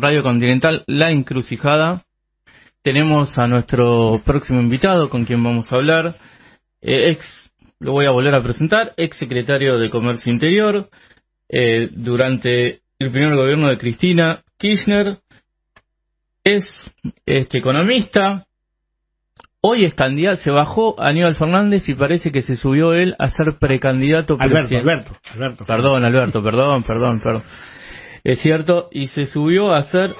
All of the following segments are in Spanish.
Radio Continental La Encrucijada. Tenemos a nuestro próximo invitado con quien vamos a hablar, eh, ex, lo voy a volver a presentar, ex secretario de Comercio Interior, eh, durante el primer gobierno de Cristina Kirchner, es este economista, hoy es candidato, se bajó Aníbal Fernández y parece que se subió él a ser precandidato Alberto, Alberto, Alberto. Perdón, Alberto, perdón, perdón, perdón. Es cierto, y se subió a ser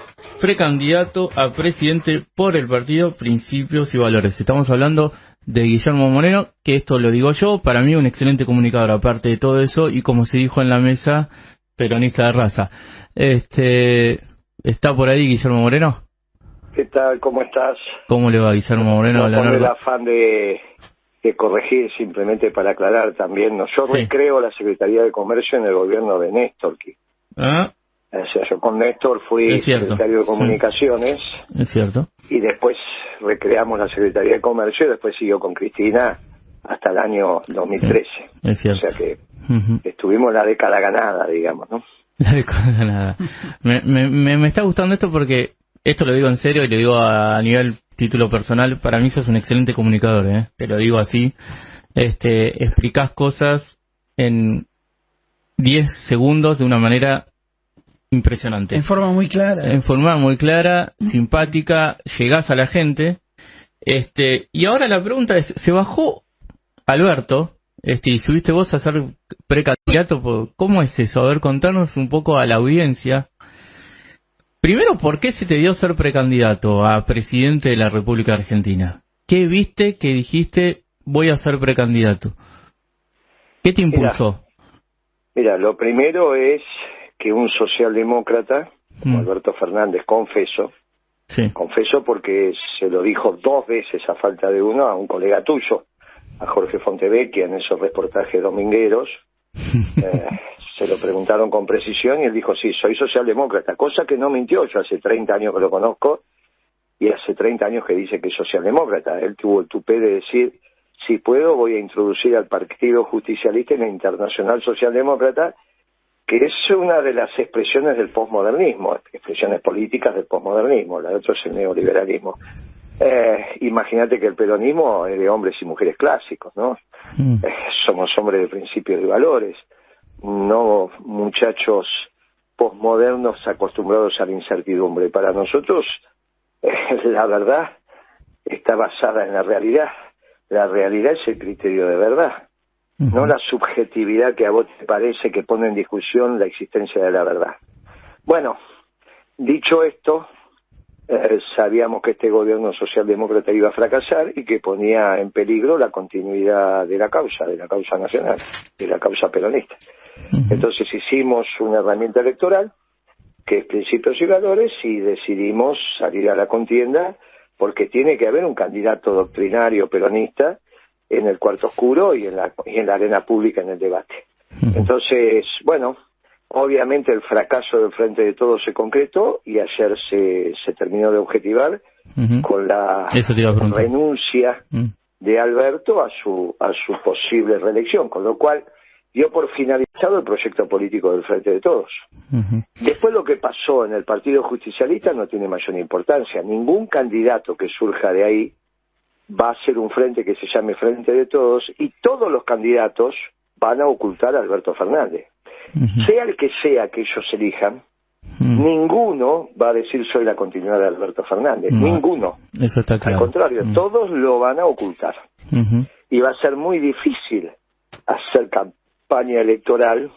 precandidato a presidente por el partido Principios y Valores. Estamos hablando de Guillermo Moreno, que esto lo digo yo, para mí un excelente comunicador, aparte de todo eso, y como se dijo en la mesa, peronista de raza. Este, ¿Está por ahí Guillermo Moreno? ¿Qué tal? ¿Cómo estás? ¿Cómo le va Guillermo Moreno? No con el afán de, de, corregir, simplemente para aclarar también, ¿no? yo sí. recreo la Secretaría de Comercio en el gobierno de Néstor. ¿Ah? O sea, yo con Néstor fui secretario de Comunicaciones. Es cierto. Y después recreamos la Secretaría de Comercio y después siguió con Cristina hasta el año 2013. Sí, es cierto. O sea que uh -huh. estuvimos la década ganada, digamos, ¿no? La década ganada. me, me, me está gustando esto porque, esto lo digo en serio y lo digo a, a nivel título personal, para mí sos un excelente comunicador, ¿eh? Te lo digo así. Este, explicás cosas en 10 segundos de una manera impresionante. En forma muy clara. En forma muy clara, simpática, llegás a la gente. Este, y ahora la pregunta es, ¿se bajó Alberto? Este, y subiste vos a ser precandidato, ¿cómo es eso? A ver, contarnos un poco a la audiencia. Primero, ¿por qué se te dio ser precandidato a presidente de la República Argentina? ¿Qué viste que dijiste voy a ser precandidato? ¿Qué te impulsó? Mira, mira lo primero es que un socialdemócrata, como mm. Alberto Fernández, confeso, sí. confeso porque se lo dijo dos veces a falta de uno a un colega tuyo, a Jorge Fontevecchia, en esos reportajes domingueros, eh, se lo preguntaron con precisión y él dijo, sí, soy socialdemócrata, cosa que no mintió, yo hace 30 años que lo conozco y hace 30 años que dice que es socialdemócrata. Él tuvo el tupé de decir, si puedo voy a introducir al Partido Justicialista en la Internacional Socialdemócrata, que es una de las expresiones del posmodernismo, expresiones políticas del posmodernismo, la otra es el neoliberalismo. Eh, Imagínate que el peronismo es de hombres y mujeres clásicos, ¿no? Mm. Eh, somos hombres de principios y valores, no muchachos posmodernos acostumbrados a la incertidumbre. Para nosotros, eh, la verdad está basada en la realidad. La realidad es el criterio de verdad no la subjetividad que a vos te parece que pone en discusión la existencia de la verdad. Bueno, dicho esto, eh, sabíamos que este gobierno socialdemócrata iba a fracasar y que ponía en peligro la continuidad de la causa, de la causa nacional, de la causa peronista. Uh -huh. Entonces hicimos una herramienta electoral, que es principios y valores, y decidimos salir a la contienda porque tiene que haber un candidato doctrinario peronista en el cuarto oscuro y en la, y en la arena pública en el debate. Entonces, bueno, obviamente el fracaso del Frente de Todos se concretó y ayer se, se terminó de objetivar uh -huh. con la renuncia uh -huh. de Alberto a su, a su posible reelección, con lo cual dio por finalizado el proyecto político del Frente de Todos. Después lo que pasó en el Partido Justicialista no tiene mayor importancia. Ningún candidato que surja de ahí va a ser un frente que se llame Frente de Todos y todos los candidatos van a ocultar a Alberto Fernández. Uh -huh. Sea el que sea que ellos elijan, uh -huh. ninguno va a decir soy la continuidad de Alberto Fernández. No, ninguno. Eso está claro. Al contrario, uh -huh. todos lo van a ocultar. Y va a ser muy difícil hacer campaña electoral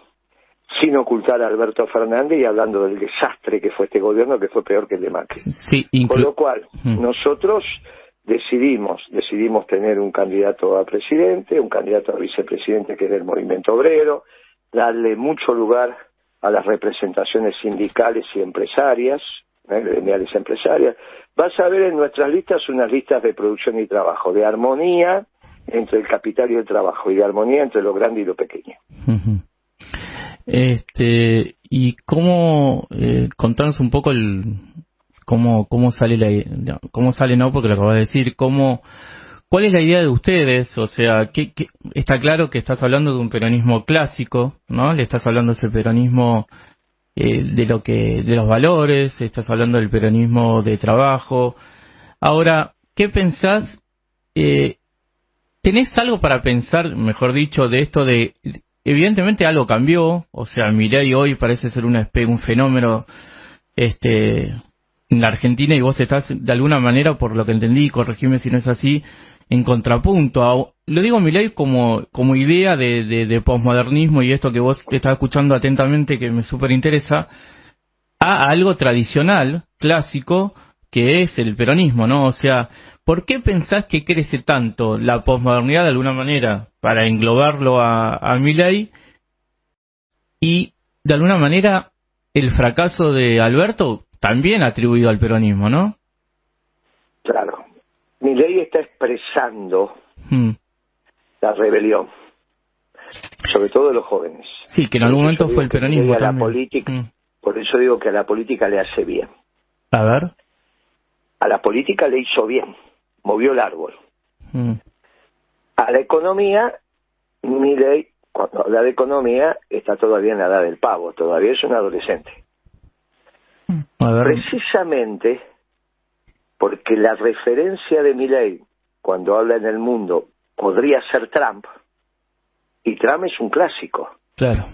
sin ocultar a Alberto Fernández y hablando del desastre que fue este gobierno, que fue peor que el de Macri. Sí, Con lo cual, nosotros decidimos, decidimos tener un candidato a presidente, un candidato a vicepresidente que es del movimiento obrero, darle mucho lugar a las representaciones sindicales y empresarias, ¿eh? gremiales empresarias. Vas a ver en nuestras listas unas listas de producción y trabajo, de armonía entre el capital y el trabajo, y de armonía entre lo grande y lo pequeño. Este, y cómo, eh, contanos un poco el, cómo, cómo sale la, cómo sale no, porque lo acabas de decir, cómo, ¿Cuál es la idea de ustedes? O sea, ¿qué, qué, está claro que estás hablando de un peronismo clásico, ¿no? Le estás hablando ese peronismo eh, de lo que, de los valores, estás hablando del peronismo de trabajo. Ahora, ¿qué pensás? Eh, ¿Tenés algo para pensar, mejor dicho, de esto de, evidentemente algo cambió, o sea, Milei hoy parece ser un fenómeno, este, en la Argentina y vos estás de alguna manera, por lo que entendí, corregime si no es así, en contrapunto. A, lo digo Milei como, como idea de, de, de posmodernismo y esto que vos te estás escuchando atentamente que me súper interesa, a algo tradicional, clásico, que es el peronismo, ¿no? O sea, ¿por qué pensás que crece tanto la posmodernidad de alguna manera para englobarlo a, a Milei y de alguna manera el fracaso de Alberto también atribuido al peronismo, ¿no? Claro. Mi ley está expresando hmm. la rebelión, sobre todo de los jóvenes. Sí, que en algún momento fue el peronismo. La política, hmm. Por eso digo que a la política le hace bien. A ver. A la política le hizo bien, movió el árbol. Hmm. A la economía, mi ley, cuando habla de economía, está todavía en la edad del pavo, todavía es un adolescente. Precisamente porque la referencia de Milley cuando habla en el mundo podría ser Trump, y Trump es un clásico. Claro.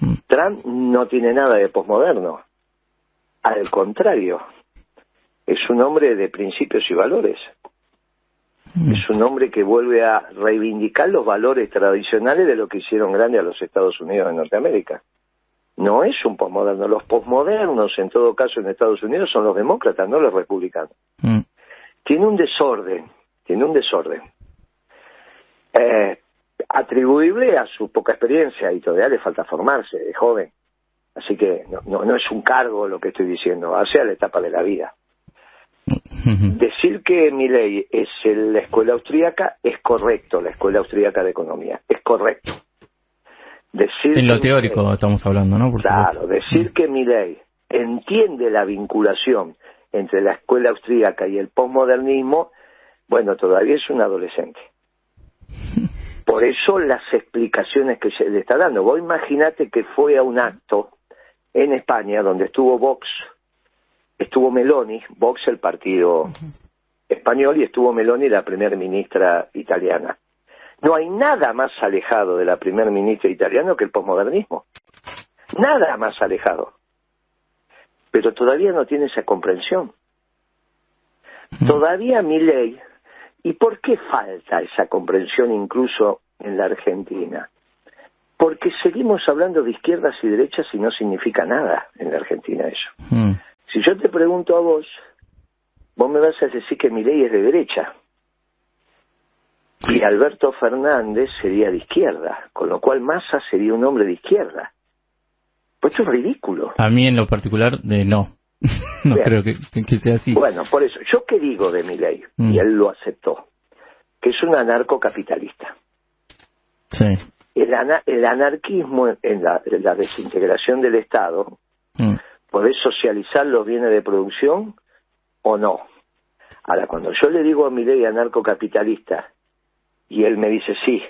Mm. Trump no tiene nada de posmoderno. Al contrario, es un hombre de principios y valores. Mm. Es un hombre que vuelve a reivindicar los valores tradicionales de lo que hicieron grande a los Estados Unidos de Norteamérica no es un posmoderno. Los posmodernos, en todo caso, en Estados Unidos son los demócratas, no los republicanos. Mm. Tiene un desorden, tiene un desorden. Eh, atribuible a su poca experiencia y todavía le falta formarse, de joven. Así que no, no, es un cargo lo que estoy diciendo, hacia la etapa de la vida. Decir que mi ley es la escuela austríaca es correcto, la escuela austríaca de economía, es correcto en lo teórico estamos hablando, ¿no? claro, decir que Milley entiende la vinculación entre la escuela austríaca y el posmodernismo, bueno, todavía es un adolescente. Por eso las explicaciones que se le está dando. Vos imaginate que fue a un acto en España donde estuvo Vox, estuvo Meloni, Vox el partido español, y estuvo Meloni la primera ministra italiana. No hay nada más alejado de la primer ministra italiana que el posmodernismo. Nada más alejado. Pero todavía no tiene esa comprensión. Todavía mi ley. ¿Y por qué falta esa comprensión incluso en la Argentina? Porque seguimos hablando de izquierdas y derechas y no significa nada en la Argentina eso. Mm. Si yo te pregunto a vos, vos me vas a decir que mi ley es de derecha y Alberto Fernández sería de izquierda, con lo cual Massa sería un hombre de izquierda. Pues esto es ridículo. A mí en lo particular, de no. no creo que, sea así. Bueno, por eso, ¿yo qué digo de mi ley? Y mm. él lo aceptó, que es un anarcocapitalista. Sí. El, el anarquismo en la, desintegración del Estado, mm. ¿podés socializar los bienes de producción o no? Ahora, cuando yo le digo a mi ley anarcocapitalista y él me dice, sí,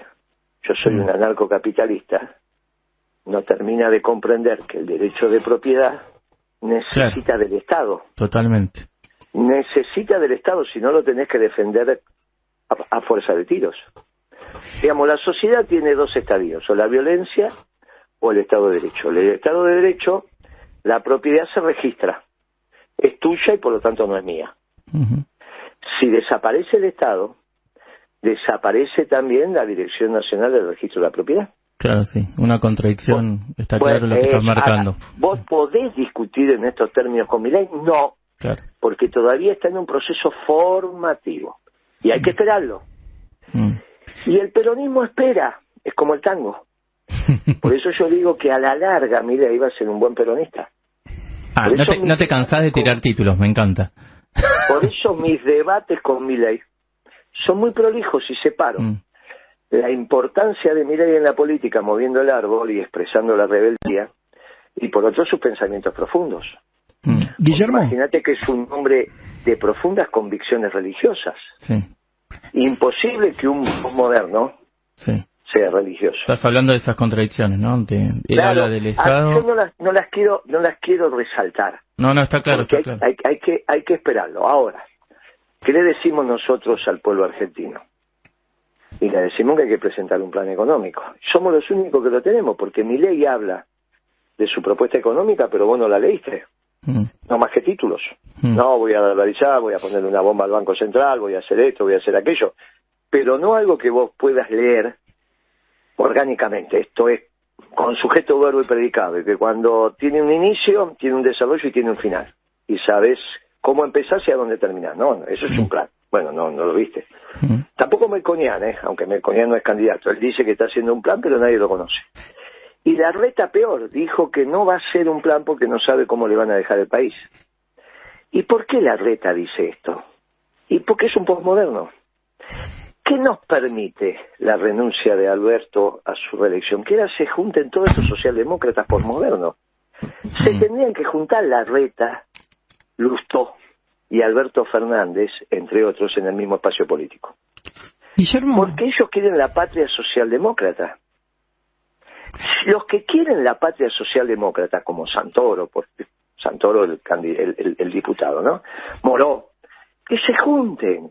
yo soy un mm. anarcocapitalista, no termina de comprender que el derecho de propiedad necesita del Estado. Totalmente. Necesita del Estado, si no lo tenés que defender a, fuerza de tiros. Digamos, la sociedad tiene dos estadios, o la violencia o el Estado de Derecho. El Estado de Derecho, la propiedad se registra, es tuya y por lo tanto no es mía. Si desaparece el Estado, desaparece también la Dirección Nacional del Registro de la Propiedad. Claro, sí, una contradicción, está claro lo que estás marcando. ¿Vos podés discutir en estos términos con mi ley? No, claro. porque todavía está en un proceso formativo y hay que mm. esperarlo. Mm. Y el peronismo espera, es como el tango. Por eso yo digo que a la larga mira, iba a ser un buen peronista. Ah, no te, no te cansás de tirar títulos, me encanta. Por eso mis debates con mi ley son muy prolijos y separo mm. la importancia de mirar en la política moviendo el árbol y expresando la rebeldía, y por otro sus pensamientos profundos. Mm. Guillermo. Imagínate que es un hombre de profundas convicciones religiosas. Sí. Imposible que un moderno sí. sea religioso. Estás hablando de esas contradicciones, ¿no? De, él Claro, habla del ah, Estado. yo no las, no las quiero, no las quiero resaltar. No, no, está claro, está hay, claro. hay- hay que, hay que esperarlo. Ahora, ¿qué le decimos nosotros al pueblo argentino? Y le decimos que hay que presentar un plan económico. Somos los únicos que lo tenemos, porque mi ley habla de su propuesta económica, pero vos no la leíste. Mm, No más que títulos. mm, No, voy a dolarizar, voy a ponerle una bomba al Banco Central, voy a hacer esto, voy a hacer aquello. Pero no algo que vos puedas leer orgánicamente. Esto es con sujeto, verbo y predicado. Y que cuando tiene un inicio, tiene un desarrollo y tiene un final. Y sabes cómo empezar y a dónde terminar. No, no, eso es un plan. Bueno, no, no lo viste. mm. Tampoco Melconian, ¿eh? aunque Melconian no es candidato. Él dice que está haciendo un plan, pero nadie lo conoce. Y la reta peor, dijo que no va a ser un plan porque no sabe cómo le van a dejar el país. ¿Y por qué la reta dice esto? Y porque es un posmoderno. ¿Qué nos permite la renuncia de Alberto a su reelección? Que ahora se junten todos estos socialdemócratas posmodernos. Se Mm. tendrían que juntar la reta, Lustó y Alberto Fernández, entre otros, en el mismo espacio político. Guillermo, Porque ellos quieren la patria socialdemócrata. Los que quieren la patria socialdemócrata, como Santoro, por, Santoro el, el- el diputado, ¿no? Moró, que se junten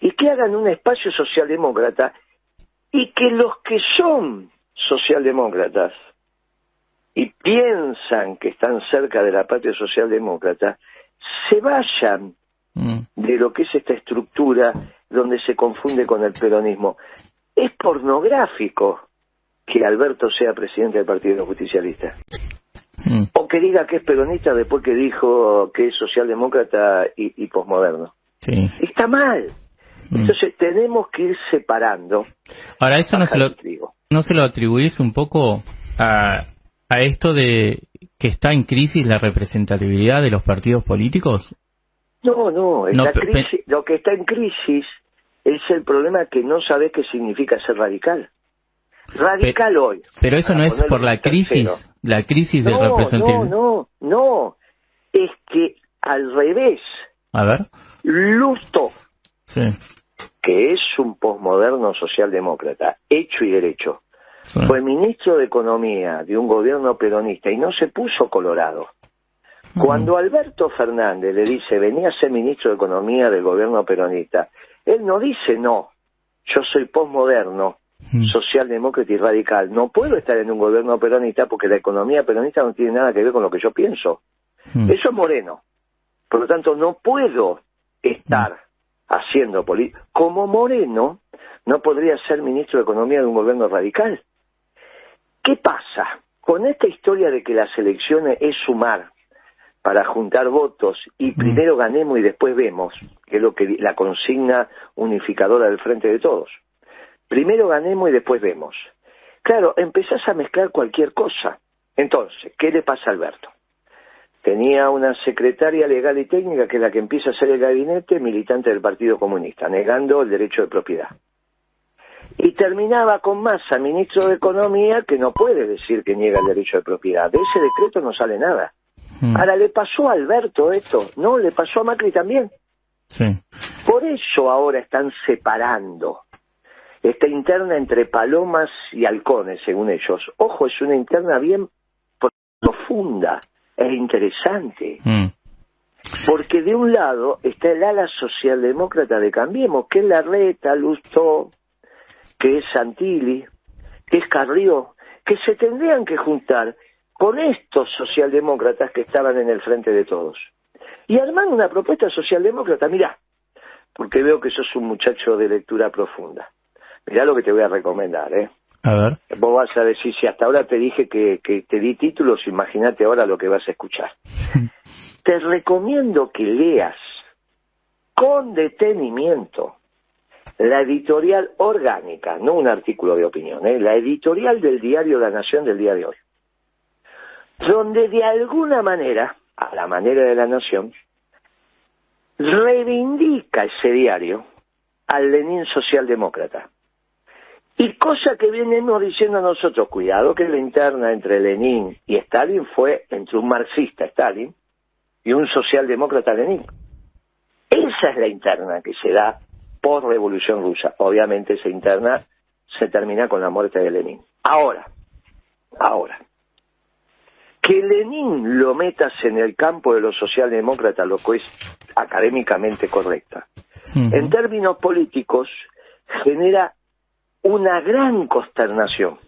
y que hagan un espacio socialdemócrata y que los que son socialdemócratas y piensan que están cerca de la patria socialdemócrata, se vayan Mm, de lo que es esta estructura donde se confunde con el peronismo. Es pornográfico que Alberto sea presidente del Partido Justicialista. mm. O que diga que es peronista después que dijo que es socialdemócrata y, y posmoderno. Sí. Está mal. Mm. Entonces tenemos que ir separando. Ahora, eso no se, lo, no se lo atribuís un poco a, a esto de que está en crisis la representatividad de los partidos políticos. No, no, No, la crisis- lo que está en crisis es el problema que no sabes qué significa ser radical. Radical hoy. Pero eso no es por la tercero. crisis, la crisis de No, no, representatividad. no, no. Es que al revés, A ver. Lusto, Sí. que es un posmoderno socialdemócrata, hecho y derecho, sí. fue ministro de Economía de un gobierno peronista y no se puso colorado. Cuando Alberto Fernández le dice, venía a ser ministro de Economía del gobierno peronista, él no dice no, yo soy posmoderno, socialdemócrata y radical. No puedo estar en un gobierno peronista porque la economía peronista no tiene nada que ver con lo que yo pienso. Eso es Moreno. Por lo tanto, no puedo estar haciendo política. Como Moreno, no podría ser ministro de Economía de un gobierno radical. ¿Qué pasa? Con esta historia de que las elecciones es sumar para juntar votos y primero ganemos y después vemos, que es lo que la consigna unificadora del Frente de Todos. Primero ganemos y después vemos. Claro, empezás a mezclar cualquier cosa. Entonces, ¿qué le pasa a Alberto? Tenía una secretaria legal y técnica que es la que empieza a ser el gabinete militante del Partido Comunista, negando el derecho de propiedad. Y terminaba con Massa, ministro de Economía, que no puede decir que niega el derecho de propiedad. De ese decreto no sale nada. Mm. Ahora, ¿le pasó a Alberto esto? No, le pasó a Macri también. Sí. Por eso ahora están separando esta interna entre palomas y halcones, según ellos. Ojo, es una interna bien profunda e interesante. Mm. Porque de un lado está el ala socialdemócrata de Cambiemos, que es la Reta, Lustó, que es Santilli, que es Carrió, que se tendrían que juntar con estos socialdemócratas que estaban en el frente de todos. Y armar una propuesta socialdemócrata, mirá, porque veo que sos un muchacho de lectura profunda. Mirá lo que te voy a recomendar, ¿eh? A ver. Vos vas a decir, si hasta ahora te dije que, que te di títulos, imagínate ahora lo que vas a escuchar. te recomiendo que leas con detenimiento la editorial orgánica, no un artículo de opinión, ¿eh? la editorial del diario La Nación del día de hoy, donde de alguna manera, a la manera de La Nación, reivindica ese diario al Lenin socialdemócrata. Y cosa que venimos diciendo nosotros, cuidado que la interna entre Lenin y Stalin fue entre un marxista Stalin y un socialdemócrata Lenin. Esa es la interna que se da por Revolución Rusa. Obviamente esa interna se termina con la muerte de Lenin. Ahora, ahora, que Lenin lo metas en el campo de los socialdemócratas, lo que es académicamente correcta, en términos políticos genera una gran consternación,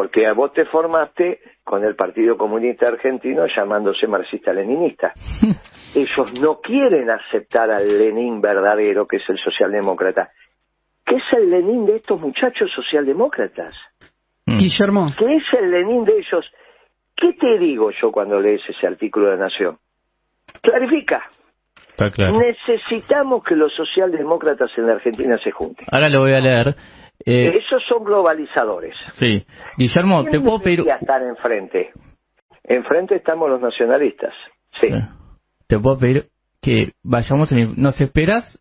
porque a vos te formaste con el Partido Comunista Argentino llamándose marxista-leninista. Ellos no quieren aceptar al Lenin verdadero, que es el socialdemócrata, que es el Lenin de estos muchachos socialdemócratas. Mm. Guillermo. ¿Qué es el Lenin de ellos? ¿Qué te digo yo cuando lees ese artículo de Nación? Clarifica. Necesitamos que los socialdemócratas en la Argentina se junten. Ahora lo voy a leer. Eh, Esos son globalizadores. Sí. Guillermo, ¿te puedo pedir...? estar enfrente? Enfrente estamos los nacionalistas. Sí. Te puedo pedir que vayamos... En... ¿Nos esperas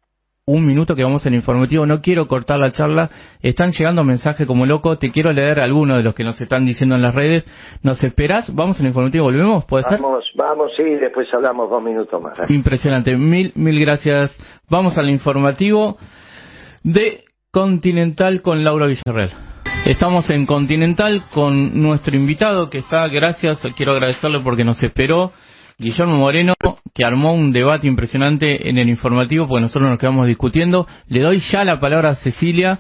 un minuto que vamos en informativo. No quiero cortar la charla. Están llegando mensajes como loco. Te quiero leer algunos de los que nos están diciendo en las redes. ¿Nos esperás? Vamos en informativo. ¿Volvemos? ¿Puede ser? Vamos, vamos, sí. Después hablamos dos minutos más. Impresionante. Mil, mil gracias. Vamos al informativo de Continental con Laura Villarreal. Estamos en Continental con nuestro invitado que está, gracias, quiero agradecerle porque nos esperó. Guillermo Moreno, que armó un debate impresionante en el informativo, porque nosotros nos quedamos discutiendo. Le doy ya la palabra a Cecilia.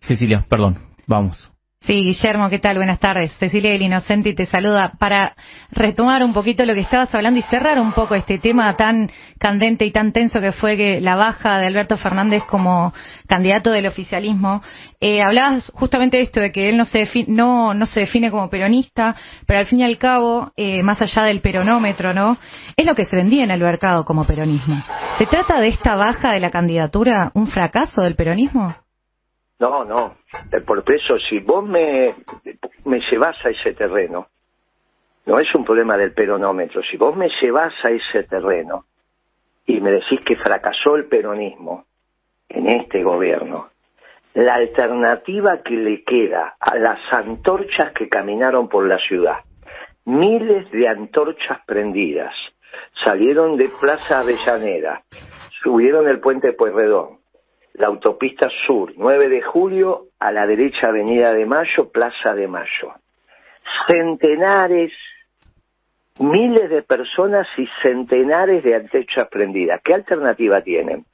Cecilia, perdón, vamos. Sí, Guillermo, ¿qué tal? Buenas tardes. Cecilia del Inocente te saluda para retomar un poquito lo que estabas hablando y cerrar un poco este tema tan candente y tan tenso que fue que la baja de Alberto Fernández como candidato del oficialismo. Eh, hablabas justamente de esto, de que él no se, define, no, no se define como peronista, pero al fin y al cabo, eh, más allá del peronómetro, ¿no? Es lo que se vendía en el mercado como peronismo. ¿Se trata de esta baja de la candidatura un fracaso del peronismo? No, no. Eh, por eso, si vos me, me llevas a ese terreno, no es un problema del peronómetro, si vos me llevas a ese terreno y me decís que fracasó el peronismo en este gobierno, la alternativa que le queda a las antorchas que caminaron por la ciudad, miles de antorchas prendidas, salieron de Plaza Avellaneda, subieron el puente Pueyrredón, la autopista sur, 9 de julio, a la derecha Avenida de Mayo, Plaza de Mayo. Centenares, miles de personas y centenares de antorchas prendidas. ¿Qué alternativa tienen?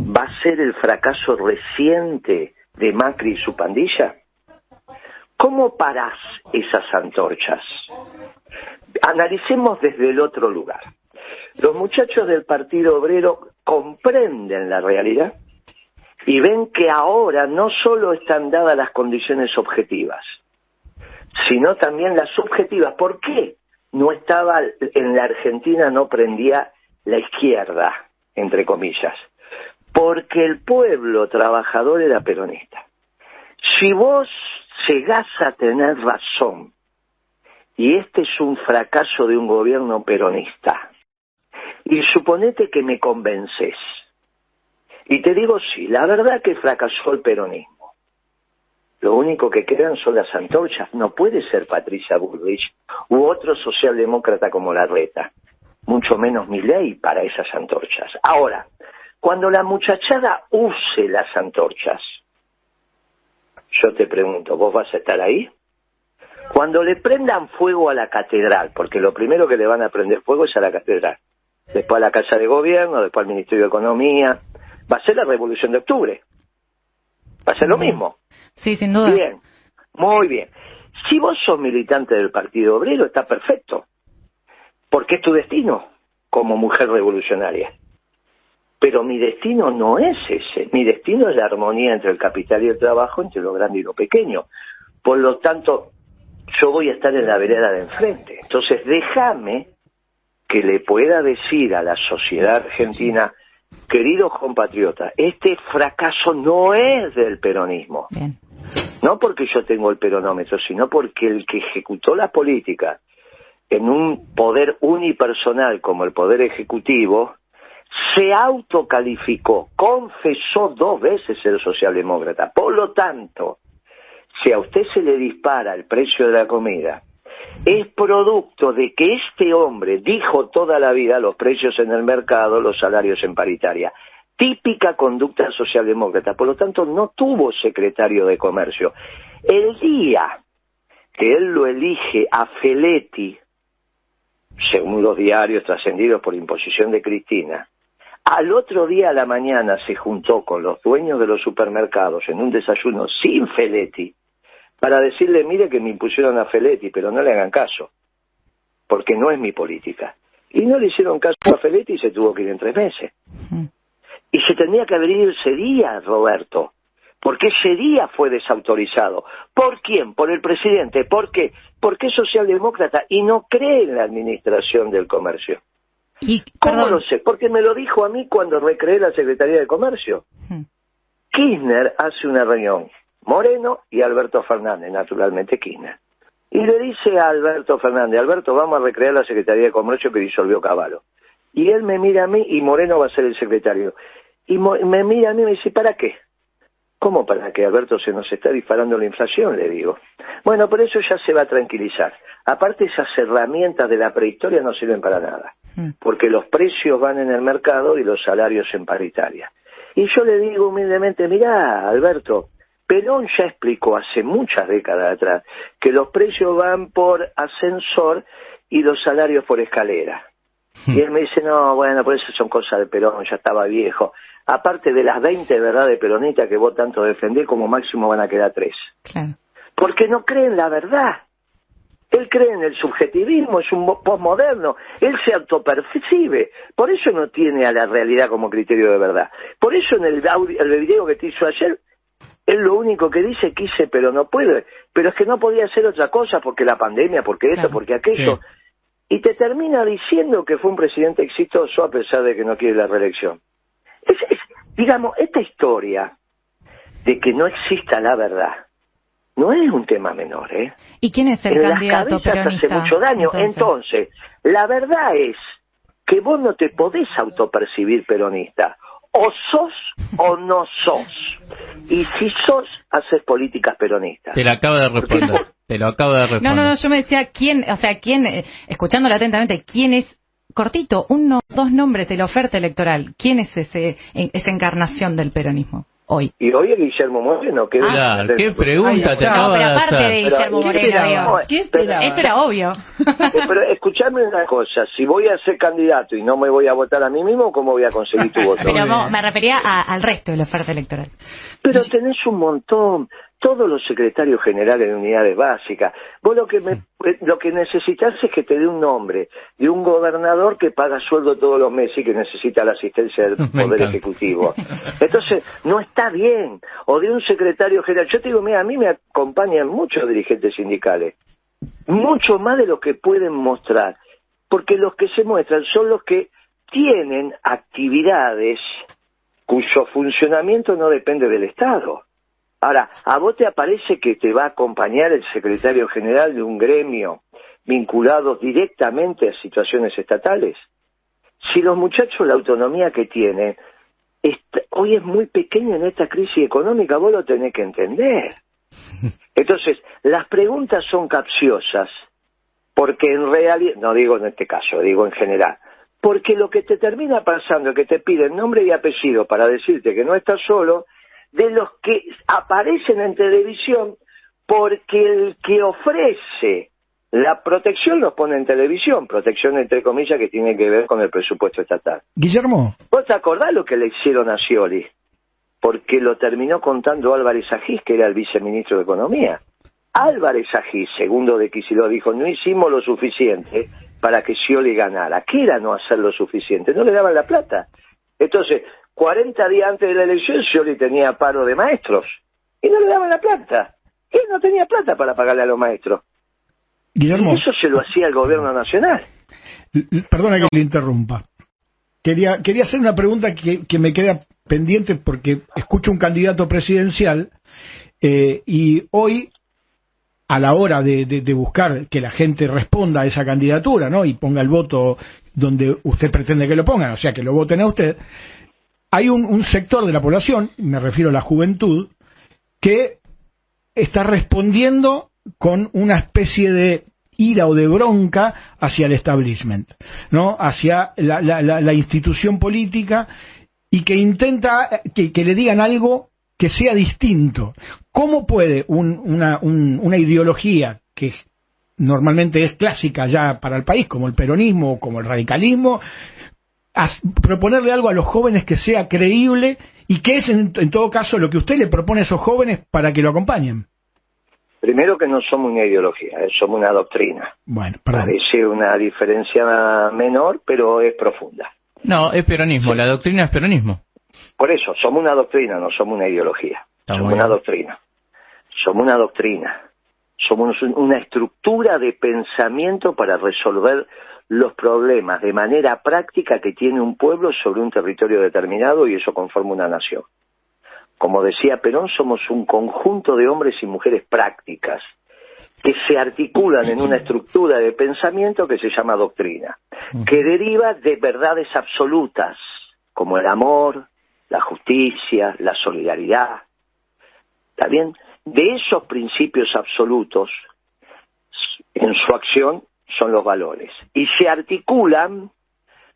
¿Va a ser el fracaso reciente de Macri y su pandilla? ¿Cómo parás esas antorchas? Analicemos desde el otro lugar. Los muchachos del Partido Obrero comprenden la realidad y ven que ahora no solo están dadas las condiciones objetivas, sino también las subjetivas. ¿Por qué no estaba en la Argentina, no prendía la izquierda, entre comillas? Porque el pueblo trabajador era peronista. Si vos llegás a tener razón, y este es un fracaso de un gobierno peronista, y suponete que me convences, y te digo, sí, la verdad que fracasó el peronismo. Lo único que quedan son las antorchas. No puede ser Patricia Bullrich u otro socialdemócrata como la Reta. Mucho menos mi ley para esas antorchas. Ahora, cuando la muchachada use las antorchas, yo te pregunto, ¿vos vas a estar ahí? Cuando le prendan fuego a la catedral, porque lo primero que le van a prender fuego es a la catedral, después a la Casa de Gobierno, después al Ministerio de Economía, va a ser la revolución de octubre. Va a ser lo mismo. Sí, sin duda. Bien, muy bien. Si vos sos militante del Partido Obrero, está perfecto. Porque es tu destino como mujer revolucionaria. Pero mi destino no es ese. Mi destino es la armonía entre el capital y el trabajo, entre lo grande y lo pequeño. Por lo tanto, yo voy a estar en la vereda de enfrente. Entonces, déjame que le pueda decir a la sociedad argentina queridos compatriotas, este fracaso no es del peronismo. No porque yo tengo el peronómetro, sino porque el que ejecutó la política en un poder unipersonal como el poder ejecutivo, se autocalificó, confesó dos veces el socialdemócrata. Por lo tanto, si a usted se le dispara el precio de la comida, es producto de que este hombre dijo toda la vida los precios en el mercado, los salarios en paritaria. típica conducta socialdemócrata. Por lo tanto, no tuvo secretario de comercio. El día que él lo elige a Feletti, según los diarios trascendidos por imposición de Cristina, al otro día a la mañana se juntó con los dueños de los supermercados en un desayuno sin Feletti para decirle, mire que me impusieron a Feletti, pero no le hagan caso, porque no es mi política. Y no le hicieron caso a Feletti y se tuvo que ir en tres meses. Y se tenía que haber ido ese día, Roberto, porque ese día fue desautorizado. ¿Por quién? Por el presidente. ¿Por qué? Porque es socialdemócrata y no cree en la administración del comercio. Y, ¿Cómo lo sé? Porque me lo dijo a mí cuando recreé la Secretaría de Comercio. Kirchner hace una reunión, Moreno y Alberto Fernández, naturalmente Kirchner. Y le dice a Alberto Fernández, Alberto, vamos a recrear la Secretaría de Comercio que disolvió Caballo. Y él me mira a mí y Moreno va a ser el secretario. Y me mira a mí y me dice, ¿para qué? ¿Cómo para qué, Alberto? Se nos está disparando la inflación, le digo. Bueno, por eso ya se va a tranquilizar. Aparte, esas herramientas de la prehistoria no sirven para nada, mm. porque los precios van en el mercado y los salarios en paritaria. Y yo le digo humildemente, mirá, Alberto, Perón ya explicó hace muchas décadas atrás que los precios van por ascensor y los salarios por escalera. Hmm. Y él me dice, no, bueno, por eso son cosas de Perón, ya estaba viejo. Aparte de las 20 verdades peronistas que vos tanto defendés, como máximo van a quedar tres. Porque no creen la verdad. Él cree en el subjetivismo, es un postmoderno, él se autopercibe, por eso no tiene a la realidad como criterio de verdad. Por eso en el, audio, el video que te hizo ayer, él lo único que dice, quise pero no puede, pero es que no podía hacer otra cosa porque la pandemia, porque eso, porque aquello y te termina diciendo que fue un presidente exitoso a pesar de que no quiere la reelección. Es, digamos, esta historia de que no exista la verdad no es un tema menor, ¿eh? ¿Y quién es el en candidato las hace mucho daño. entonces, la verdad es que vos no te podés autopercibir peronista o sos o no sos. Y si sos, haces políticas peronistas. Te la acabo de responder. Te lo acabo de responder. No, no, no, yo me decía, ¿quién, o sea, quién, eh, escuchándolo atentamente, quién es, cortito, uno, dos nombres de la oferta electoral, quién es ese, esa encarnación del peronismo? Hoy. Y hoy es Guillermo Moreno. ¿Qué, claro, qué pregunta te acaba de hacer. aparte de Guillermo Moreno, ¿qué Eso era obvio. Eh, pero escuchame una cosa, si voy a ser candidato y no me voy a votar a mí mismo, ¿cómo voy a conseguir tu voto? Pero me refería al resto de la oferta electoral. Pero tenés un montón todos los secretarios generales de unidades básicas. Vos lo que, me, lo que necesitas es que te dé un nombre de un gobernador que paga sueldo todos los meses y que necesita la asistencia del Poder Ejecutivo. Entonces, no está bien. O de un secretario general. Yo te digo, mira, a mí me acompañan muchos dirigentes sindicales. Mucho más de lo que pueden mostrar. Porque los que se muestran son los que tienen actividades cuyo funcionamiento no depende del Estado. Ahora, ¿a vos te aparece que te va a acompañar el secretario general de un gremio vinculado directamente a situaciones estatales? Si los muchachos la autonomía que tienen hoy es muy pequeña en esta crisis económica, vos lo tenés que entender. Entonces, las preguntas son capciosas, porque en realidad, no digo en este caso, digo en general, porque lo que te termina pasando es que te piden nombre y apellido para decirte que no estás solo, de los que aparecen en televisión porque el que ofrece la protección los pone en televisión, protección entre comillas que tiene que ver con el presupuesto estatal. Guillermo. ¿Vos te acordás lo que le hicieron a Scioli? Porque lo terminó contando Álvarez Agís, que era el viceministro de Economía. Álvarez Agís, segundo de lo dijo, no hicimos lo suficiente para que Scioli ganara. ¿Qué era no hacer lo suficiente? No le daban la plata. Entonces, 40 días antes de la elección Scioli tenía paro de maestros y no le daban la plata. Él no tenía plata para pagarle a los maestros. Guillermo. Y eso se lo hacía el gobierno nacional. Perdona que le interrumpa. Quería, quería hacer una pregunta que, que me queda pendiente porque escucho un candidato presidencial eh, y hoy a la hora de, de, buscar que la gente responda a esa candidatura ¿no? y ponga el voto donde usted pretende que lo pongan, o sea, que lo voten a usted, hay un, sector de la población, me refiero a la juventud, que está respondiendo con una especie de ira o de bronca hacia el establishment, ¿no? hacia la, institución política y que intenta que, que le digan algo que sea distinto. ¿Cómo puede una, una ideología que normalmente es clásica ya para el país, como el peronismo o como el radicalismo, proponerle algo a los jóvenes que sea creíble y que es en, todo caso lo que usted le propone a esos jóvenes para que lo acompañen. Primero que no somos una ideología, eh, somos una doctrina. Bueno, Parece una diferencia menor, pero es profunda. No, es peronismo, la doctrina es peronismo. Por eso, somos una doctrina, no somos una ideología. somos una doctrina. Somos una doctrina. Somos una estructura de pensamiento para resolver los problemas de manera práctica que tiene un pueblo sobre un territorio determinado y eso conforma una nación. Como decía Perón, somos un conjunto de hombres y mujeres prácticas que se articulan en una estructura de pensamiento que se llama doctrina, que deriva de verdades absolutas, como el amor, la justicia, la solidaridad. ¿Está bien? De esos principios absolutos, en su acción, son los valores. Y se articulan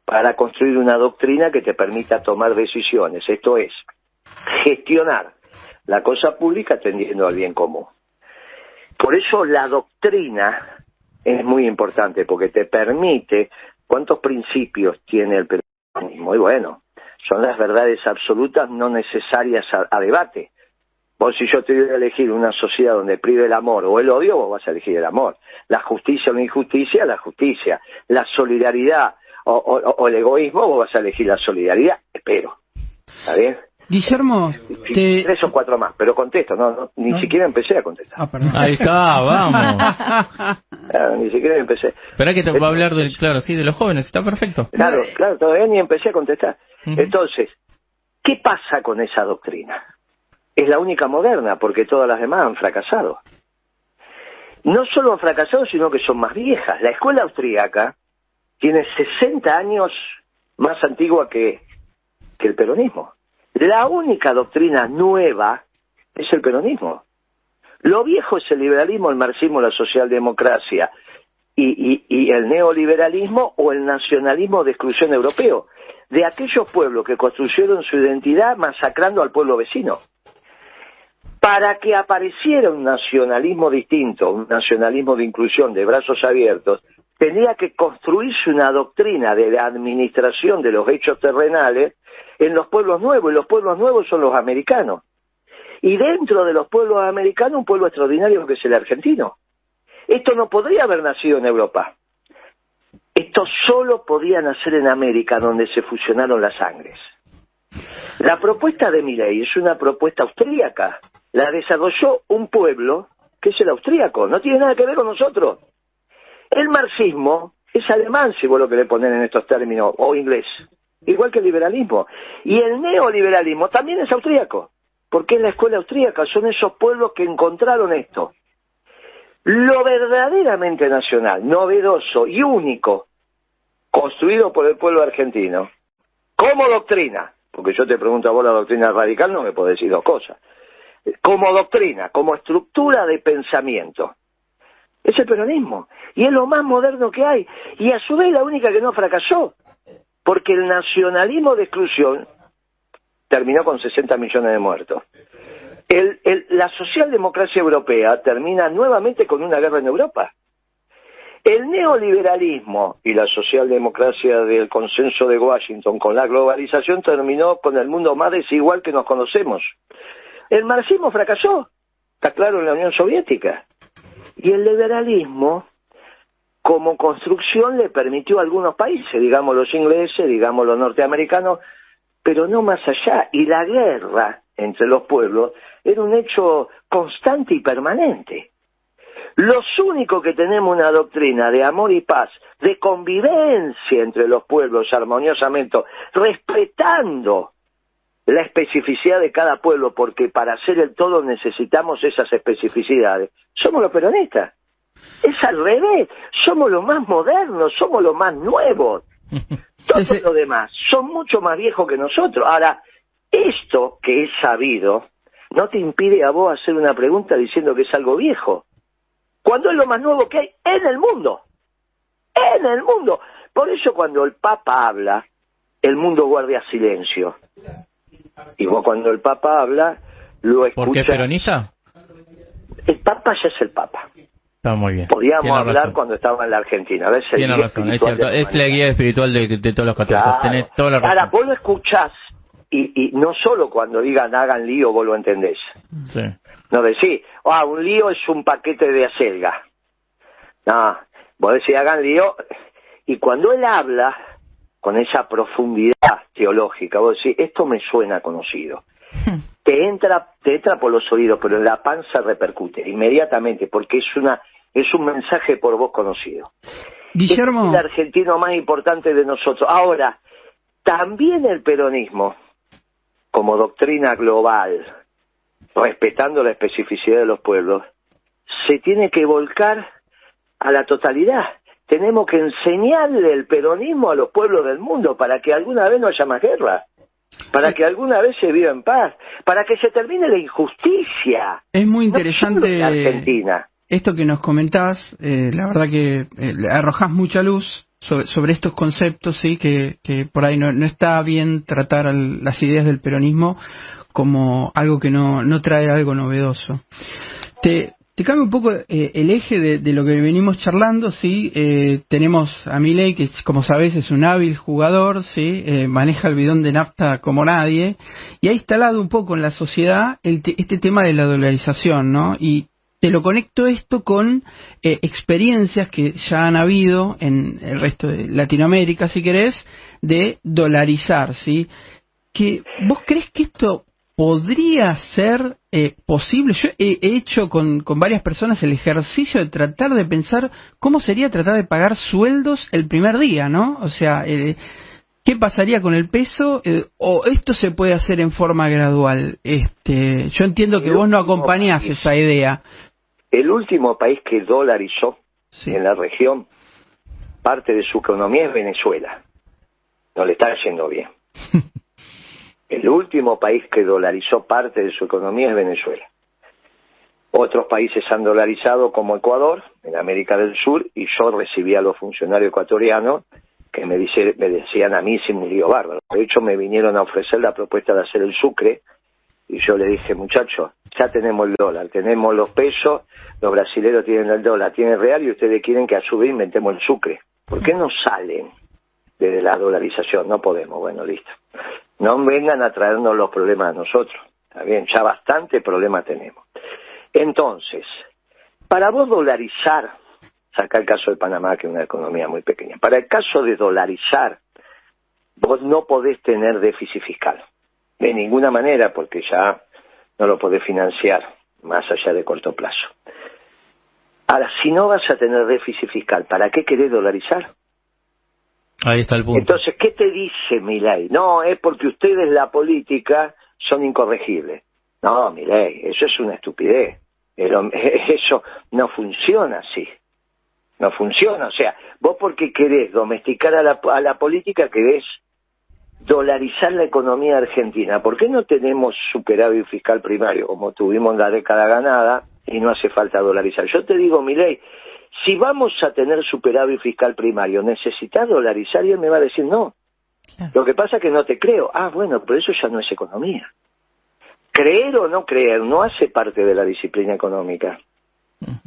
para construir una doctrina que te permita tomar decisiones. Esto es, gestionar la cosa pública atendiendo al bien común. Por eso la doctrina es muy importante, porque te permite cuántos principios tiene el peronismo. Y bueno, son las verdades absolutas no necesarias a, debate. Vos si yo te voy a elegir una sociedad donde prive el amor o el odio, vos vas a elegir el amor. La justicia o la injusticia, la justicia. La solidaridad o, el egoísmo, vos vas a elegir la solidaridad. Espero. ¿Está bien? Guillermo, tres o cuatro más, pero contesto, no, ni siquiera empecé a contestar. Ah, Ahí está, vamos. Ah, ni siquiera empecé. Espera que te va a hablar del, claro, sí, de los jóvenes, está perfecto. Claro, claro, todavía ni empecé a contestar. Entonces, ¿qué pasa con esa doctrina? Es la única moderna, porque todas las demás han fracasado. No solo han fracasado, sino que son más viejas. La escuela austríaca tiene 60 años más antigua que, el peronismo. La única doctrina nueva es el peronismo. Lo viejo es el liberalismo, el marxismo, la socialdemocracia y el neoliberalismo o el nacionalismo de exclusión europeo de aquellos pueblos que construyeron su identidad masacrando al pueblo vecino. Para que apareciera un nacionalismo distinto, un nacionalismo de inclusión, de brazos abiertos, tenía que construirse una doctrina de la administración de los hechos terrenales en los pueblos nuevos, y los pueblos nuevos son los americanos. Y dentro de los pueblos americanos, un pueblo extraordinario que es el argentino. Esto no podría haber nacido en Europa. Esto solo podía nacer en América, donde se fusionaron las sangres. La propuesta de Milei es una propuesta austríaca. La desarrolló un pueblo que es el austríaco, no tiene nada que ver con nosotros. El marxismo es alemán, si vos lo querés poner en estos términos, o inglés, igual que el liberalismo. Y el neoliberalismo también es austríaco, porque es la escuela austríaca, son esos pueblos que encontraron esto. Lo verdaderamente nacional, novedoso y único, construido por el pueblo argentino, como doctrina, porque yo te pregunto a vos la doctrina radical, no me puedo decir dos cosas, como doctrina, como estructura de pensamiento, es el peronismo, y es lo más moderno que hay, y a su vez la única que no fracasó, porque el nacionalismo de exclusión terminó con 60 millones de muertos la socialdemocracia europea termina nuevamente con una guerra en Europa. El neoliberalismo y la socialdemocracia del consenso de Washington con la globalización terminó con el mundo más desigual que nos conocemos. El marxismo fracasó, está claro, en la Unión Soviética. Y el liberalismo, como construcción, le permitió a algunos países, digamos los ingleses, digamos los norteamericanos, pero no más allá. Y la guerra entre los pueblos era un hecho constante y permanente. Los únicos que tenemos una doctrina de amor y paz, de convivencia entre los pueblos armoniosamente, respetando la especificidad de cada pueblo, porque para hacer el todo necesitamos esas especificidades, somos los peronistas. Es al revés, somos los más modernos, somos los más nuevos. Todos los demás son mucho más viejos que nosotros. Ahora, esto que es sabido no te impide a vos hacer una pregunta diciendo que es algo viejo, cuando es lo más nuevo que hay en el mundo. En el mundo. Por eso cuando el Papa habla, el mundo guarda silencio. Y vos cuando el Papa habla, lo escuchas. ¿Por qué peronista? El Papa ya es el Papa. Está muy bien. Podíamos Tiene hablar razón. cuando estaba en la Argentina. ¿ves? El Tiene razón, es cierto. Es la guía espiritual de, de todos los católicos. Claro. Tenés toda la Ahora, razón. vos lo escuchás y, y no solo cuando digan hagan lío, vos lo entendés. Sí. No decís, ah, un lío es un paquete de acelga. No, vos decís hagan lío. Y cuando él habla con esa profundidad teológica, vos decís, esto me suena conocido. Te entra, te entra por los oídos, pero en la panza repercute inmediatamente, porque es una, es un mensaje por vos conocido. Guillermo, Es el argentino más importante de nosotros. Ahora, también el peronismo, como doctrina global, respetando la especificidad de los pueblos, se tiene que volcar a la totalidad. Tenemos que enseñarle el peronismo a los pueblos del mundo para que alguna vez no haya más guerra, para que alguna vez se viva en paz, para que se termine la injusticia. es muy No interesante en Argentina. esto que nos comentás. eh, la verdad que eh, le arrojás mucha luz sobre, sobre estos conceptos, sí, que, que por ahí no, no está bien tratar al- las ideas del peronismo como algo que no, no trae algo novedoso. Te, te cambio un poco eh, el eje de, lo que venimos charlando, sí. Eh, tenemos a Milei, que como sabes es un hábil jugador, sí. Eh, maneja el bidón de nafta como nadie y ha instalado un poco en la sociedad este tema de la dolarización, ¿no? Y te lo conecto esto con experiencias que ya han habido en el resto de Latinoamérica, si querés, de dolarizar, ¿sí? Que vos crees que esto podría ser eh, posible. Yo he, he hecho con, con varias personas el ejercicio de tratar de pensar cómo sería tratar de pagar sueldos el primer día, ¿no? O sea, eh, ¿qué pasaría con el peso? Eh, ¿O esto se puede hacer en forma gradual? Este, yo entiendo que El vos no acompañás país. esa idea. El último país que dolarizó Sí. en la región, parte de su economía es Venezuela. No le está yendo bien. El último país que dolarizó parte de su economía es Venezuela. Otros países han dolarizado como Ecuador, en América del Sur, y yo recibía a los funcionarios ecuatorianos que me, decían a mí sin un lío bárbaro. De hecho, me vinieron a ofrecer la propuesta de hacer el sucre, y yo le dije, muchachos, ya tenemos el dólar, tenemos los pesos, los brasileños tienen el dólar, tienen real, y ustedes quieren que a su vez inventemos el sucre. ¿Por qué no salen de la dolarización? No podemos, bueno, listo. No vengan a traernos los problemas a nosotros. Está bien, ya bastante problemas tenemos. Entonces, para vos dolarizar, saca el caso de Panamá, que es una economía muy pequeña, para el caso de dolarizar, vos no podés tener déficit fiscal. De ninguna manera, porque ya no lo podés financiar más allá de corto plazo. Ahora, si no vas a tener déficit fiscal, ¿para qué querés dolarizar? Ahí está el punto. Entonces, ¿qué te dice Milei? No, es porque ustedes la política son incorregibles. No, Milei, eso es una estupidez. Eso no funciona así. No funciona. O sea, vos porque querés domesticar a la, a la política, querés dolarizar la economía argentina. ¿Por qué no tenemos superávit fiscal primario como tuvimos en la década ganada y no hace falta dolarizar? Yo te digo, Milei, si vamos a tener superávit fiscal primario, ¿necesitas dolarizar? Y él me va a decir no. Claro. Lo que pasa es que no te creo. Ah, bueno, pero eso ya no es economía. Creer o no creer no hace parte de la disciplina económica.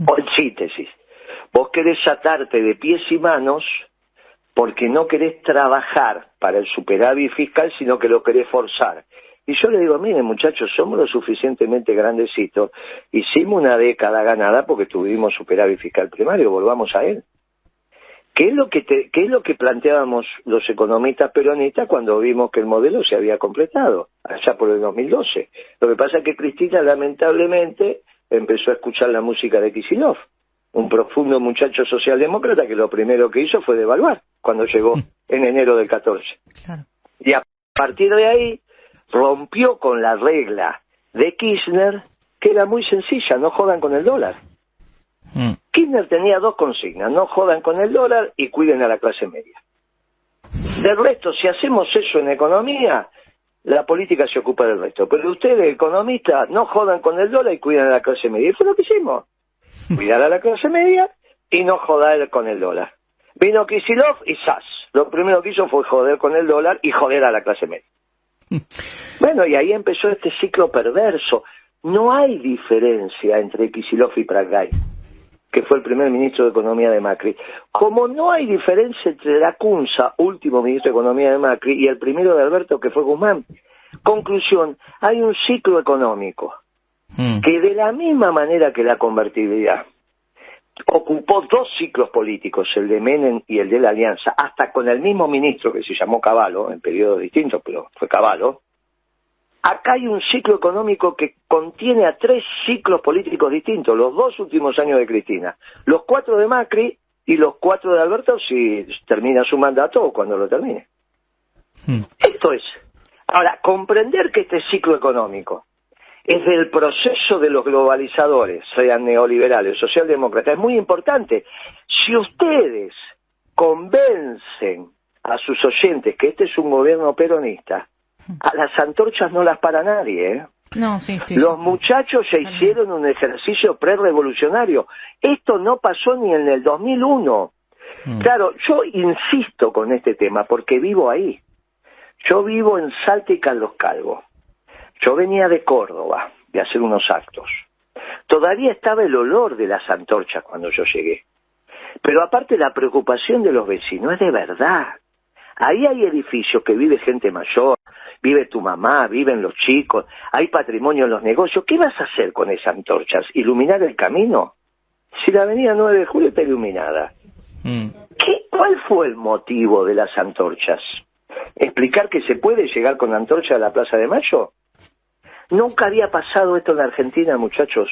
O en síntesis, vos querés atarte de pies y manos porque no querés trabajar para el superávit fiscal, sino que lo querés forzar. Y yo le digo, miren muchachos, somos lo suficientemente grandecitos, hicimos una década ganada porque tuvimos superávit fiscal primario, volvamos a él. ¿Qué es lo que, te- qué es lo que planteábamos los economistas peronistas cuando vimos que el modelo se había completado, allá por el 2012? Lo que pasa es que Cristina lamentablemente empezó a escuchar la música de Kisilov, un profundo muchacho socialdemócrata que lo primero que hizo fue devaluar cuando llegó en enero del 14. Claro. Y a partir de ahí rompió con la regla de Kirchner, que era muy sencilla, no jodan con el dólar. Mm. Kirchner tenía dos consignas, no jodan con el dólar y cuiden a la clase media. Del resto, si hacemos eso en economía, la política se ocupa del resto. Pero ustedes, economistas, no jodan con el dólar y cuidan a la clase media. Y fue lo que hicimos. Cuidar a la clase media y no joder con el dólar. Vino Kisilov y SAS. Lo primero que hizo fue joder con el dólar y joder a la clase media. Bueno, y ahí empezó este ciclo perverso. No hay diferencia entre Kicillof y Pragay, que fue el primer ministro de Economía de Macri. Como no hay diferencia entre Lacunza, último ministro de Economía de Macri, y el primero de Alberto, que fue Guzmán. Conclusión, hay un ciclo económico Mm. que de la misma manera que la convertibilidad ocupó dos ciclos políticos, el de Menem y el de la Alianza, hasta con el mismo ministro que se llamó Caballo, en periodos distintos, pero fue Caballo, acá hay un ciclo económico que contiene a tres ciclos políticos distintos, los dos últimos años de Cristina, los cuatro de Macri y los cuatro de Alberto si termina su mandato o cuando lo termine. Mm. Esto es. Ahora, comprender que este ciclo económico es del proceso de los globalizadores, sean neoliberales o socialdemócratas, es muy importante. Si ustedes convencen a sus oyentes que este es un gobierno peronista, a las antorchas no las para nadie, ¿eh? No, sí, sí. Los muchachos ya hicieron un ejercicio pre-revolucionario. Esto no pasó ni en el 2001. Mm. Claro, yo insisto con este tema porque vivo ahí. Yo vivo en Salta y Carlos Calvo. Yo venía de Córdoba de hacer unos actos. Todavía estaba el olor de las antorchas cuando yo llegué. Pero aparte la preocupación de los vecinos es de verdad. Ahí hay edificios que vive gente mayor, vive tu mamá, viven los chicos, hay patrimonio en los negocios. ¿Qué vas a hacer con esas antorchas? ¿Iluminar el camino? Si la avenida 9 de julio está iluminada. Mm. ¿Qué, ¿Cuál fue el motivo de las antorchas? ¿Explicar que se puede llegar con antorcha a la Plaza de Mayo? Nunca había pasado esto en Argentina, muchachos.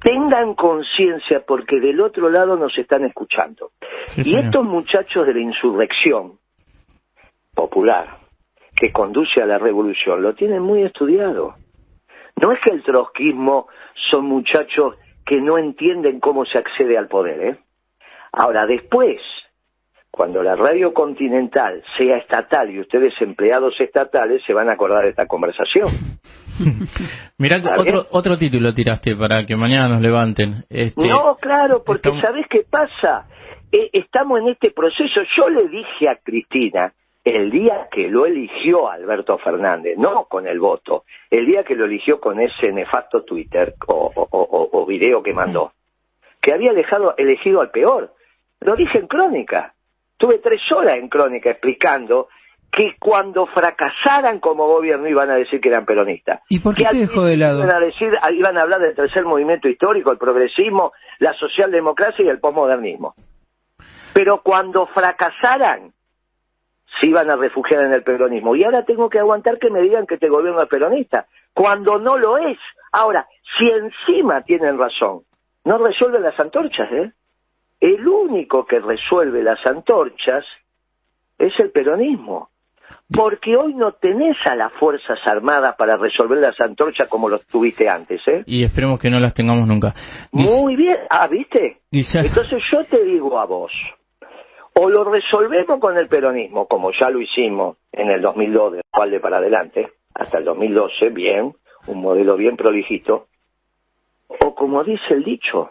Tengan conciencia porque del otro lado nos están escuchando. Sí, y señor. estos muchachos de la insurrección popular que conduce a la revolución lo tienen muy estudiado. No es que el trotskismo son muchachos que no entienden cómo se accede al poder. ¿eh? Ahora, después, cuando la radio continental sea estatal y ustedes empleados estatales, se van a acordar de esta conversación. Mirá, ¿Está otro, otro título tiraste para que mañana nos levanten. Este, No, claro, porque estamos- ¿sabés qué pasa? Eh, estamos en este proceso. Yo le dije a Cristina el día que lo eligió Alberto Fernández, no con el voto, el día que lo eligió con ese nefasto Twitter o, o- o- o video que mandó, que había dejado, elegido al peor. Lo dije en crónica. Tuve tres horas en crónica explicando que cuando fracasaran como gobierno iban a decir que eran peronistas. ¿Y por qué Que te dejó de lado? Iban a, decir, iban a hablar del tercer movimiento histórico, el progresismo, la socialdemocracia y el posmodernismo. Pero cuando fracasaran, se iban a refugiar en el peronismo. Y ahora tengo que aguantar que me digan que este gobierno es peronista, cuando no lo es. Ahora, si encima tienen razón, no resuelven las antorchas, ¿eh? El único que resuelve las antorchas es el peronismo. Porque hoy no tenés a las Fuerzas Armadas para resolver las antorchas como los tuviste antes, ¿eh? Y esperemos que no las tengamos nunca. Muy bien. Ah, ¿viste? Entonces yo te digo a vos, o lo resolvemos con el peronismo, como ya lo hicimos en el 2002, de cual de para adelante, hasta el 2012, bien, un modelo bien prolijito, o como dice el dicho,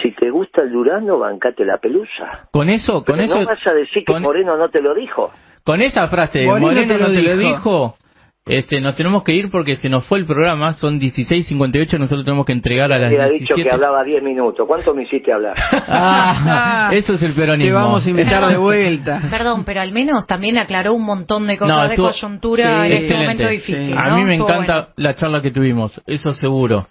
si te gusta el Durano, bancate la pelusa. Con eso, con Pero eso, no vas a decir que con- Moreno no te lo dijo. Con esa frase, Moreno no te lo dijo. dijo, este, nos tenemos que ir porque se nos fue el programa, son 16.58, nosotros tenemos que entregar a las Te ha dicho 17. que hablaba 10 minutos. ¿Cuánto me hiciste hablar? Ah, eso es el peronismo. Te vamos a invitar de vuelta. Perdón, pero al menos también aclaró un montón de cosas No, de coyuntura sí, en este momento difícil. Sí. A mí me Estuvo encanta bueno. la charla que tuvimos, eso seguro.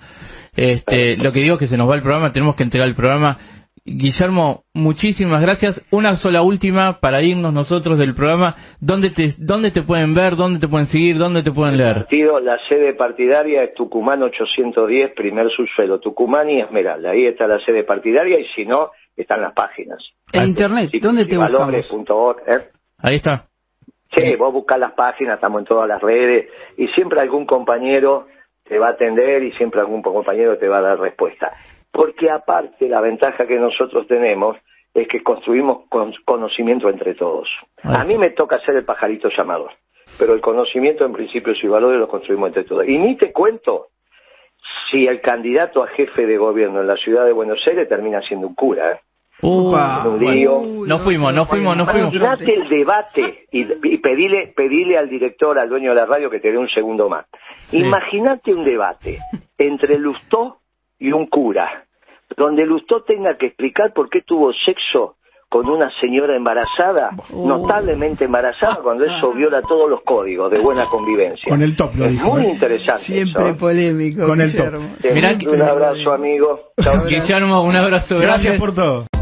Este, lo que digo es que se nos va el programa, tenemos que entregar el programa. Guillermo, muchísimas gracias. Una sola última para irnos nosotros del programa. ¿Dónde te, dónde te pueden ver? ¿Dónde te pueden seguir? ¿Dónde te pueden leer? Partido, la sede partidaria es Tucumán 810, primer subsuelo, Tucumán y Esmeralda. Ahí está la sede partidaria y si no, están las páginas. En internet, ¿dónde te buscamos? Valores.org, ¿eh? Ahí está. Sí, vos buscás las páginas, estamos en todas las redes y siempre algún compañero te va a atender y siempre algún compañero te va a dar respuesta. Porque aparte la ventaja que nosotros tenemos es que construimos con- conocimiento entre todos. A mí me toca ser el pajarito llamador, pero el conocimiento en principios y valores lo construimos entre todos. Y ni te cuento si el candidato a jefe de gobierno en la ciudad de Buenos Aires termina siendo un cura, ¿eh? Upa, un lío. Uy, No fuimos, no fuimos, no fuimos. Imagínate el debate y, y pedile, pedile al director, al dueño de la radio que te dé un segundo más. Sí. Imagínate un debate entre Lustó y un cura, donde Lustó tenga que explicar por qué tuvo sexo con una señora embarazada, Uh. notablemente embarazada, cuando eso viola todos los códigos de buena convivencia. Con el top lo es dijo. muy ¿eh? interesante. Siempre eso. polémico. Con el. Te Mirá un abrazo, amigo. Chao. Guillermo, un abrazo Gracias grande. por todo.